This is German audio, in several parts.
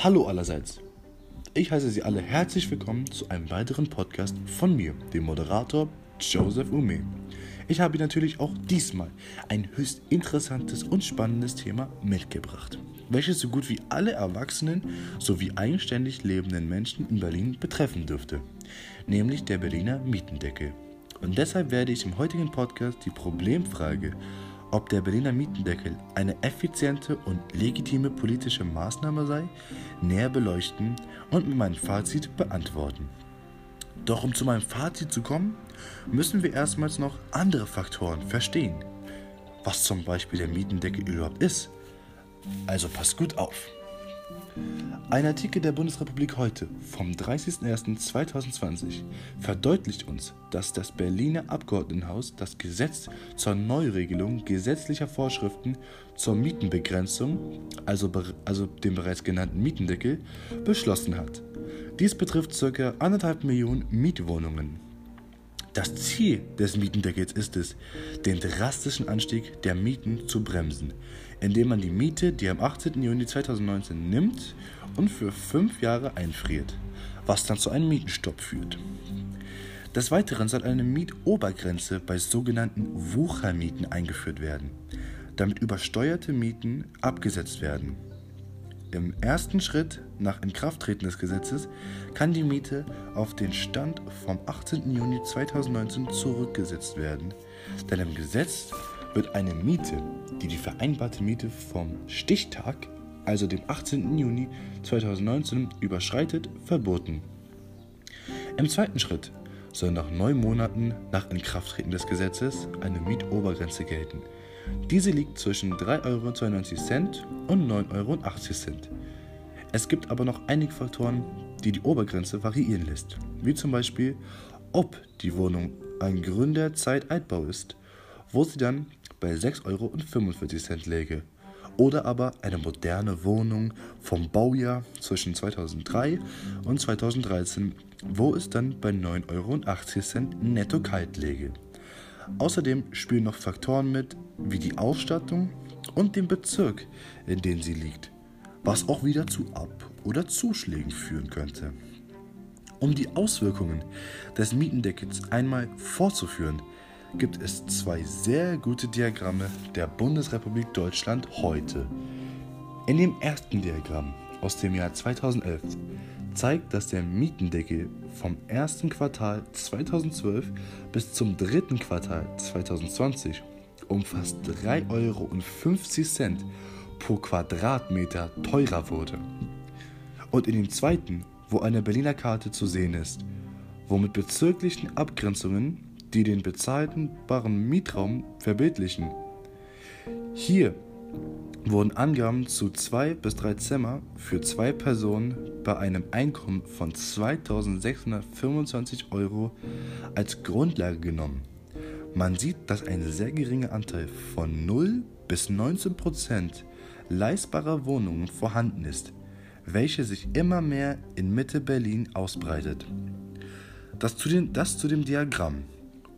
Hallo allerseits. Ich heiße Sie alle herzlich willkommen zu einem weiteren Podcast von mir, dem Moderator Joseph Ume. Ich habe natürlich auch diesmal ein höchst interessantes und spannendes Thema mitgebracht, welches so gut wie alle Erwachsenen sowie eigenständig lebenden Menschen in Berlin betreffen dürfte, nämlich der Berliner Mietendeckel. Und deshalb werde ich im heutigen Podcast die Problemfrage ob der Berliner Mietendeckel eine effiziente und legitime politische Maßnahme sei, näher beleuchten und mit meinem Fazit beantworten. Doch um zu meinem Fazit zu kommen, müssen wir erstmals noch andere Faktoren verstehen. Was zum Beispiel der Mietendeckel überhaupt ist. Also passt gut auf. Ein Artikel der Bundesrepublik heute vom 30.01.2020 verdeutlicht uns, dass das Berliner Abgeordnetenhaus das Gesetz zur Neuregelung gesetzlicher Vorschriften zur Mietenbegrenzung, also, also den bereits genannten Mietendeckel, beschlossen hat. Dies betrifft ca. 1,5 Millionen Mietwohnungen. Das Ziel des Mietendeckels ist es, den drastischen Anstieg der Mieten zu bremsen, indem man die Miete, die am 18. Juni 2019 nimmt und für fünf Jahre einfriert, was dann zu einem Mietenstopp führt. Des Weiteren soll eine Mietobergrenze bei sogenannten Wuchermieten eingeführt werden, damit übersteuerte Mieten abgesetzt werden. Im ersten Schritt nach Inkrafttreten des Gesetzes kann die Miete auf den Stand vom 18. Juni 2019 zurückgesetzt werden, denn im Gesetz wird eine Miete, die die vereinbarte Miete vom Stichtag, also dem 18. Juni 2019, überschreitet, verboten. Im zweiten Schritt soll nach neun Monaten nach Inkrafttreten des Gesetzes eine Mietobergrenze gelten – diese liegt zwischen 3,92 Euro und 9,80 Euro. Es gibt aber noch einige Faktoren, die die Obergrenze variieren lässt, wie zum Beispiel, ob die Wohnung ein Gründerzeit-Altbau ist, wo sie dann bei 6,45 Euro läge, oder aber eine moderne Wohnung vom Baujahr zwischen 2003 und 2013, wo es dann bei 9,80 Euro netto kalt läge. Außerdem spielen noch Faktoren mit, wie die Ausstattung und den Bezirk, in dem sie liegt, was auch wieder zu Ab- oder Zuschlägen führen könnte. Um die Auswirkungen des Mietendeckels einmal vorzuführen, gibt es zwei sehr gute Diagramme der Bundesrepublik Deutschland heute. In dem ersten Diagramm aus dem Jahr 2011 zeigt, dass der Mietendeckel vom ersten Quartal 2012 bis zum dritten Quartal 2020 um fast 3,50 Euro pro Quadratmeter teurer wurde. Und in dem zweiten, wo eine Berliner Karte zu sehen ist, wo mit bezirklichen Abgrenzungen, die den bezahlbaren Mietraum verbildlichen. Hier wurden Angaben zu zwei bis drei Zimmer für zwei Personen bei einem Einkommen von 2625 Euro als Grundlage genommen. Man sieht, dass ein sehr geringer Anteil von 0 bis 19 Prozent leistbarer Wohnungen vorhanden ist, welche sich immer mehr in Mitte Berlin ausbreitet. Das zu, den, das zu dem Diagramm,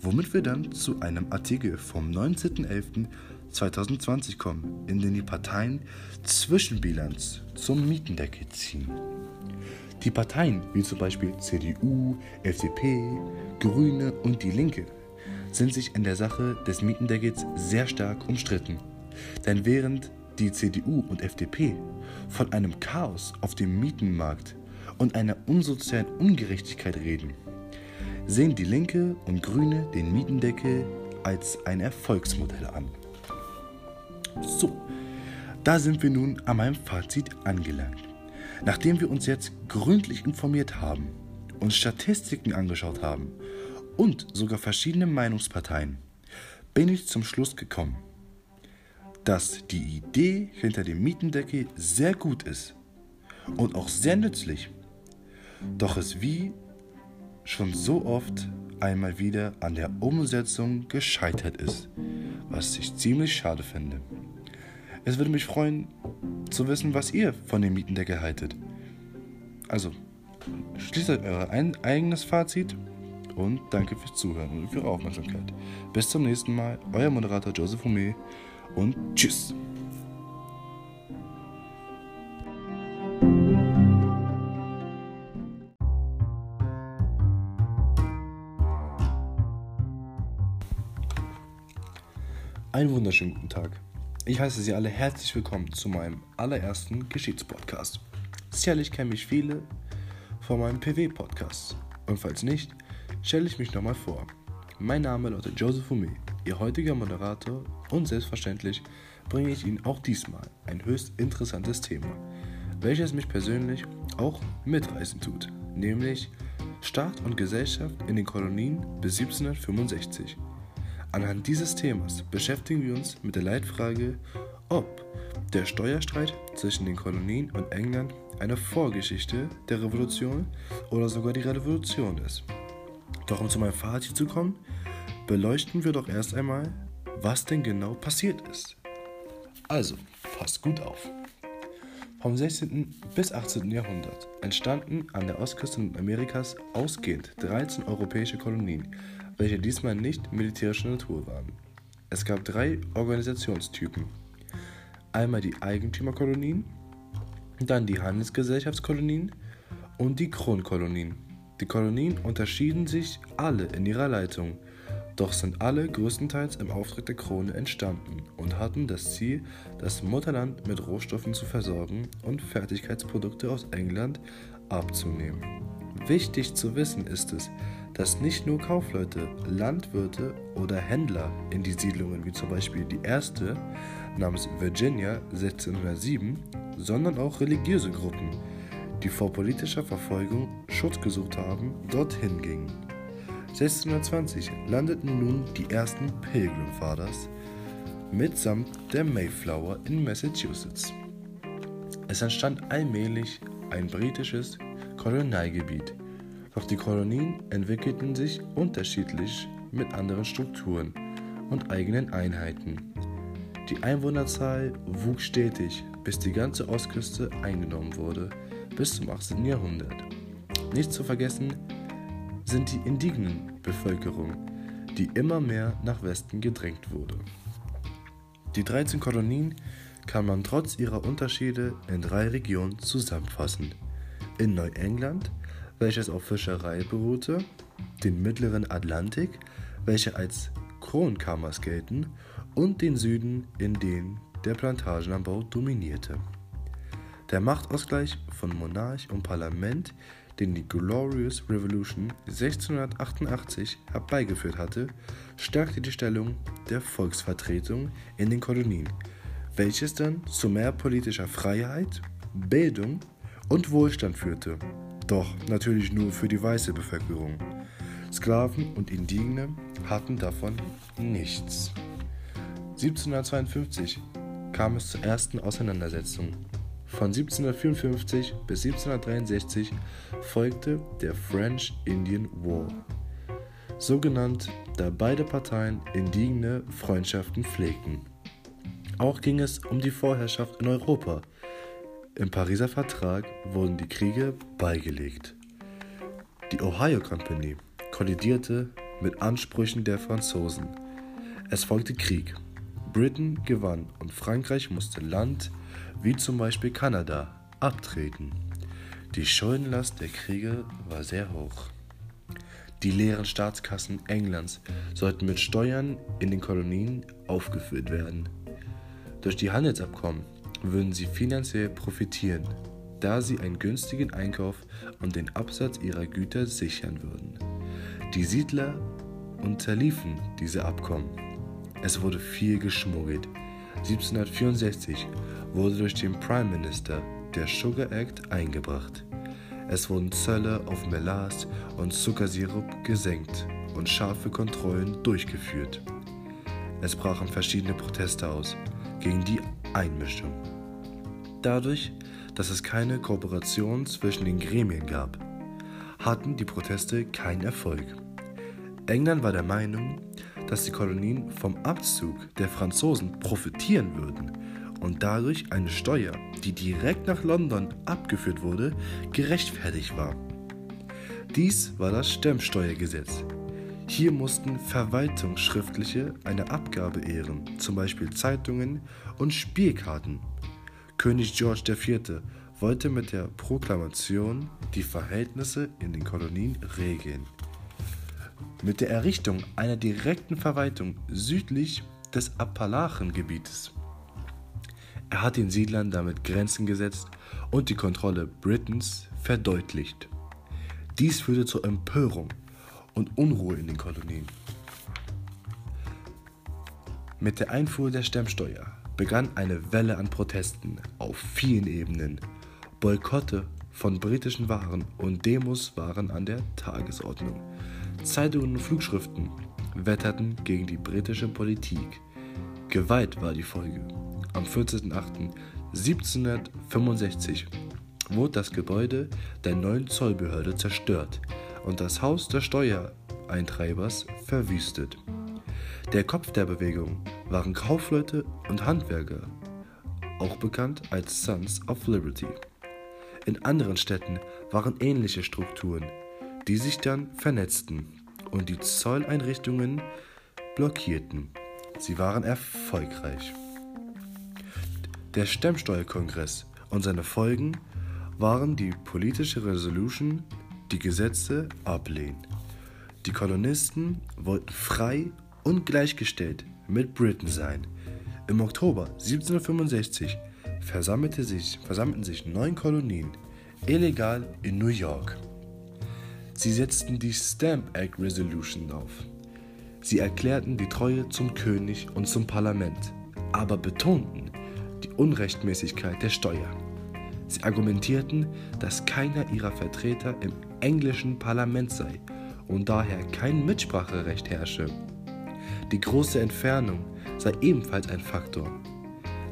womit wir dann zu einem Artikel vom 19.11. 2020 kommen, in dem die Parteien Zwischenbilanz zum Mietendeckel ziehen. Die Parteien wie zum Beispiel CDU, FDP, Grüne und Die Linke sind sich in der Sache des Mietendeckels sehr stark umstritten. Denn während die CDU und FDP von einem Chaos auf dem Mietenmarkt und einer unsozialen Ungerechtigkeit reden, sehen die Linke und Grüne den Mietendeckel als ein Erfolgsmodell an. So, da sind wir nun an meinem Fazit angelangt. Nachdem wir uns jetzt gründlich informiert haben, uns Statistiken angeschaut haben und sogar verschiedene Meinungsparteien, bin ich zum Schluss gekommen, dass die Idee hinter dem Mietendeckel sehr gut ist und auch sehr nützlich, doch es wie schon so oft einmal wieder an der Umsetzung gescheitert ist, was ich ziemlich schade finde. Es würde mich freuen zu wissen, was ihr von dem Mietendeckel haltet. Also, schließt euer ein eigenes Fazit und danke fürs Zuhören und für eure Aufmerksamkeit. Bis zum nächsten Mal, euer Moderator Joseph Hume und tschüss. Einen wunderschönen guten Tag. Ich heiße Sie alle herzlich willkommen zu meinem allerersten Geschichtspodcast. Sicherlich kennen mich viele von meinem PW-Podcast. Und falls nicht, stelle ich mich nochmal vor. Mein Name lautet Joseph Hume, Ihr heutiger Moderator und selbstverständlich bringe ich Ihnen auch diesmal ein höchst interessantes Thema, welches mich persönlich auch mitreißen tut, nämlich Staat und Gesellschaft in den Kolonien bis 1765. Anhand dieses Themas beschäftigen wir uns mit der Leitfrage, ob der Steuerstreit zwischen den Kolonien und England eine Vorgeschichte der Revolution oder sogar die Revolution ist. Doch um zu meinem Fazit zu kommen, beleuchten wir doch erst einmal, was denn genau passiert ist. Also, passt gut auf. Vom 16. bis 18. Jahrhundert entstanden an der Ostküste Amerikas ausgehend 13 europäische Kolonien, welche diesmal nicht militärischer Natur waren. Es gab drei Organisationstypen. Einmal die Eigentümerkolonien, dann die Handelsgesellschaftskolonien und die Kronkolonien. Die Kolonien unterschieden sich alle in ihrer Leitung, doch sind alle größtenteils im Auftrag der Krone entstanden und hatten das Ziel, das Mutterland mit Rohstoffen zu versorgen und Fertigkeitsprodukte aus England abzunehmen. Wichtig zu wissen ist es, dass nicht nur Kaufleute, Landwirte oder Händler in die Siedlungen wie zum Beispiel die erste namens Virginia 1607, sondern auch religiöse Gruppen, die vor politischer Verfolgung Schutz gesucht haben, dorthin gingen. 1620 landeten nun die ersten Pilgrim Fathers mitsamt der Mayflower in Massachusetts. Es entstand allmählich ein britisches Kolonialgebiet, doch die Kolonien entwickelten sich unterschiedlich mit anderen Strukturen und eigenen Einheiten. Die Einwohnerzahl wuchs stetig, bis die ganze Ostküste eingenommen wurde, bis zum 18. Jahrhundert. Nicht zu vergessen sind die indigenen Bevölkerung, die immer mehr nach Westen gedrängt wurde. Die 13 Kolonien kann man trotz ihrer Unterschiede in drei Regionen zusammenfassen. In Neuengland, welches auf Fischerei beruhte, den mittleren Atlantik, welche als Kronkammers gelten, und den Süden, in dem der Plantagenanbau dominierte. Der Machtausgleich von Monarch und Parlament, den die Glorious Revolution 1688 herbeigeführt hatte, stärkte die Stellung der Volksvertretung in den Kolonien, welches dann zu mehr politischer Freiheit, Bildung und Wohlstand führte. Doch natürlich nur für die weiße Bevölkerung. Sklaven und Indigene hatten davon nichts. 1752 kam es zur ersten Auseinandersetzung. Von 1754 bis 1763 folgte der French Indian War, so genannt, da beide Parteien indigene Freundschaften pflegten. Auch ging es um die Vorherrschaft in Europa. Im Pariser Vertrag wurden die Kriege beigelegt. Die Ohio Company kollidierte mit Ansprüchen der Franzosen. Es folgte Krieg. Britain gewann und Frankreich musste Land, wie zum Beispiel Kanada, abtreten. Die Schuldenlast der Kriege war sehr hoch. Die leeren Staatskassen Englands sollten mit Steuern in den Kolonien aufgefüllt werden. Durch die Handelsabkommen würden sie finanziell profitieren, da sie einen günstigen Einkauf und den Absatz ihrer Güter sichern würden. Die Siedler unterliefen diese Abkommen. Es wurde viel geschmuggelt. 1764 wurde durch den Prime Minister der Sugar Act eingebracht. Es wurden Zölle auf Melas und Zuckersirup gesenkt und scharfe Kontrollen durchgeführt. Es brachen verschiedene Proteste aus gegen die Einmischung. Dadurch, dass es keine Kooperation zwischen den Gremien gab, hatten die Proteste keinen Erfolg. England war der Meinung, dass die Kolonien vom Abzug der Franzosen profitieren würden und dadurch eine Steuer, die direkt nach London abgeführt wurde, gerechtfertigt war. Dies war das Stemmsteuergesetz. Hier mussten Verwaltungsschriftliche eine Abgabe ehren, zum Beispiel Zeitungen und Spielkarten. König George IV. wollte mit der Proklamation die Verhältnisse in den Kolonien regeln. Mit der Errichtung einer direkten Verwaltung südlich des Appalachengebietes. Er hat den Siedlern damit Grenzen gesetzt und die Kontrolle Britens verdeutlicht. Dies führte zur Empörung und Unruhe in den Kolonien. Mit der Einfuhr der Stemmsteuer begann eine Welle an Protesten auf vielen Ebenen. Boykotte von britischen Waren und Demos waren an der Tagesordnung. Zeitungen und Flugschriften wetterten gegen die britische Politik. Gewalt war die Folge. Am 14.08.1765 wurde das Gebäude der neuen Zollbehörde zerstört und das Haus des Steuereintreibers verwüstet. Der Kopf der Bewegung waren Kaufleute und Handwerker, auch bekannt als Sons of Liberty. In anderen Städten waren ähnliche Strukturen, die sich dann vernetzten und die Zolleinrichtungen blockierten. Sie waren erfolgreich. Der Stemmsteuerkongress und seine Folgen waren die politische Resolution, die Gesetze ablehnen. Die Kolonisten wollten frei und gleichgestellt mit Britain sein. Im Oktober 1765 versammelte sich, versammelten sich neun Kolonien illegal in New York. Sie setzten die Stamp Act Resolution auf. Sie erklärten die Treue zum König und zum Parlament, aber betonten die Unrechtmäßigkeit der Steuer. Sie argumentierten, dass keiner ihrer Vertreter im englischen Parlament sei und daher kein Mitspracherecht herrsche. Die große Entfernung sei ebenfalls ein Faktor.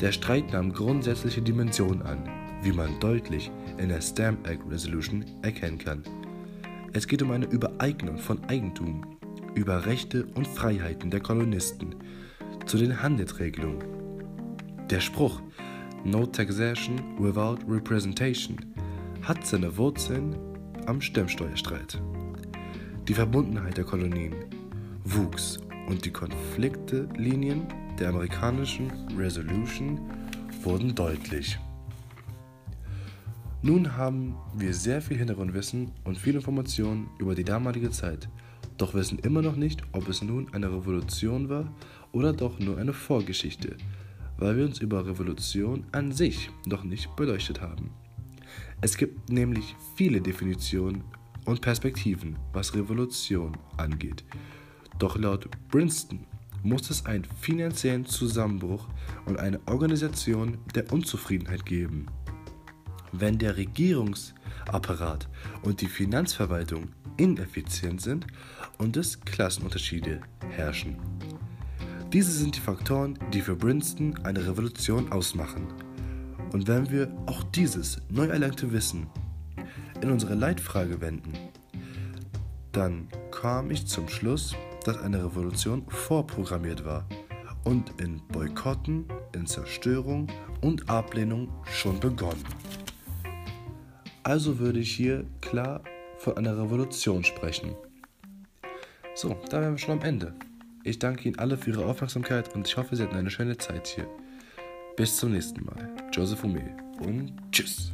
Der Streit nahm grundsätzliche Dimensionen an, wie man deutlich in der Stamp Act Resolution erkennen kann. Es geht um eine Übereignung von Eigentum über Rechte und Freiheiten der Kolonisten zu den Handelsregelungen. Der Spruch No Taxation Without Representation hat seine Wurzeln am Stemmsteuerstreit. Die Verbundenheit der Kolonien wuchs und die Konfliktelinien der amerikanischen Resolution wurden deutlich. Nun haben wir sehr viel Hintergrundwissen und viele Informationen über die damalige Zeit, doch wissen immer noch nicht, ob es nun eine Revolution war oder doch nur eine Vorgeschichte, weil wir uns über Revolution an sich noch nicht beleuchtet haben. Es gibt nämlich viele Definitionen und Perspektiven, was Revolution angeht. Doch laut Princeton muss es einen finanziellen Zusammenbruch und eine Organisation der Unzufriedenheit geben. Wenn der Regierungsapparat und die Finanzverwaltung ineffizient sind und es Klassenunterschiede herrschen. Diese sind die Faktoren, die für Princeton eine Revolution ausmachen. Und wenn wir auch dieses neu erlangte Wissen in unsere Leitfrage wenden, dann kam ich zum Schluss, dass eine Revolution vorprogrammiert war und in Boykotten, in Zerstörung und Ablehnung schon begonnen. Also würde ich hier klar von einer Revolution sprechen. So, da wären wir schon am Ende. Ich danke Ihnen alle für Ihre Aufmerksamkeit und ich hoffe, Sie hatten eine schöne Zeit hier. Bis zum nächsten Mal. Joseph Ume und tschüss.